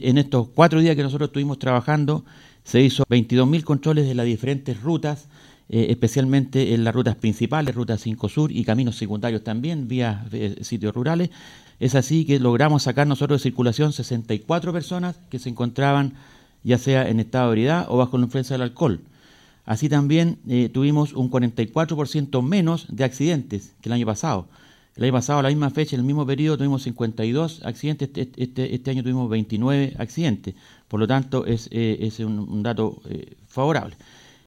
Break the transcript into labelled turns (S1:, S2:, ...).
S1: En estos cuatro días que nosotros estuvimos trabajando, se hizo 22.000 controles de las diferentes rutas, eh, especialmente en las rutas principales, Ruta 5 Sur y caminos secundarios también, vía eh, sitios rurales. Es así que logramos sacar nosotros de circulación 64 personas que se encontraban ya sea en estado de ebriedad o bajo la influencia del alcohol. Así también eh, tuvimos un 44% menos de accidentes que el año pasado. El año pasado, a la misma fecha, en el mismo periodo, tuvimos 52 accidentes, este, este, este año tuvimos 29 accidentes. Por lo tanto, es, eh, un, dato eh, favorable.